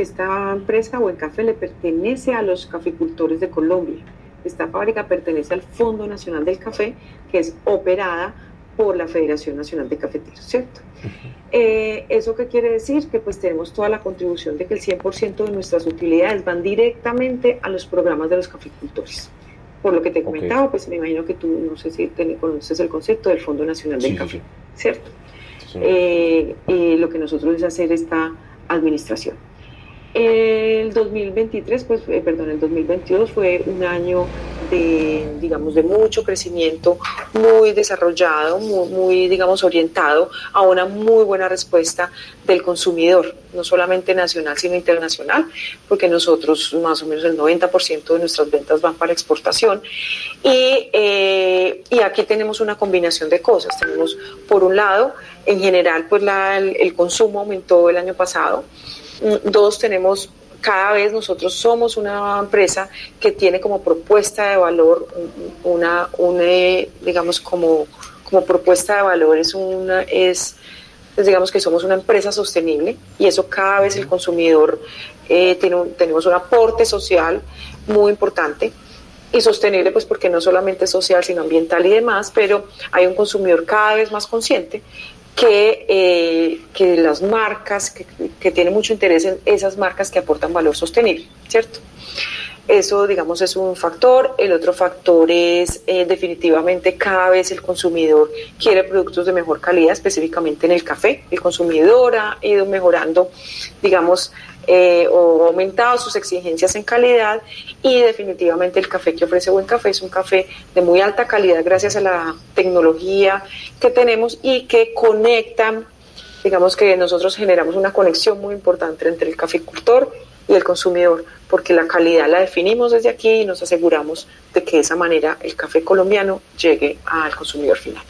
que esta empresa o el café le pertenece a los caficultores de Colombia. Esta fábrica pertenece al Fondo Nacional del Café, que es operada por la Federación Nacional de Cafeteros, ¿cierto? Eh, ¿Eso qué quiere decir? Que pues tenemos toda la contribución de que el 100% de nuestras utilidades van directamente a los programas de los caficultores. Por lo que te comentaba, pues me imagino que tú, no sé si te conoces el concepto del Fondo Nacional del Café, ¿cierto? Eh, y lo que nosotros es hacer esta administración. El 2023, pues, eh, perdón, el 2022 fue un año de, digamos, de mucho crecimiento, muy desarrollado, muy, digamos, orientado a una muy buena respuesta del consumidor, no solamente nacional, sino internacional, porque nosotros más o menos el 90% de nuestras ventas van para exportación. Y, eh, y aquí tenemos una combinación de cosas. Tenemos, por un lado, en general, pues el consumo aumentó el año pasado. Dos, tenemos cada vez nosotros somos una empresa que tiene como propuesta de valor una, una digamos como, como propuesta de valor es una es pues digamos que somos una empresa sostenible y eso cada vez el consumidor eh, tiene tenemos un aporte social muy importante y sostenible pues porque no solamente es social sino ambiental y demás pero hay un consumidor cada vez más consciente que, eh, que las marcas, que, que tiene mucho interés en esas marcas que aportan valor sostenible, ¿cierto? Eso, digamos, es un factor. El otro factor es eh, definitivamente cada vez el consumidor quiere productos de mejor calidad, específicamente en el café. El consumidor ha ido mejorando, digamos, eh, o aumentado sus exigencias en calidad y definitivamente el café que ofrece Buen Café es un café de muy alta calidad gracias a la tecnología que tenemos y que conecta, digamos que nosotros generamos una conexión muy importante entre el caficultor y el consumidor, porque la calidad la definimos desde aquí y nos aseguramos de que de esa manera el café colombiano llegue al consumidor final.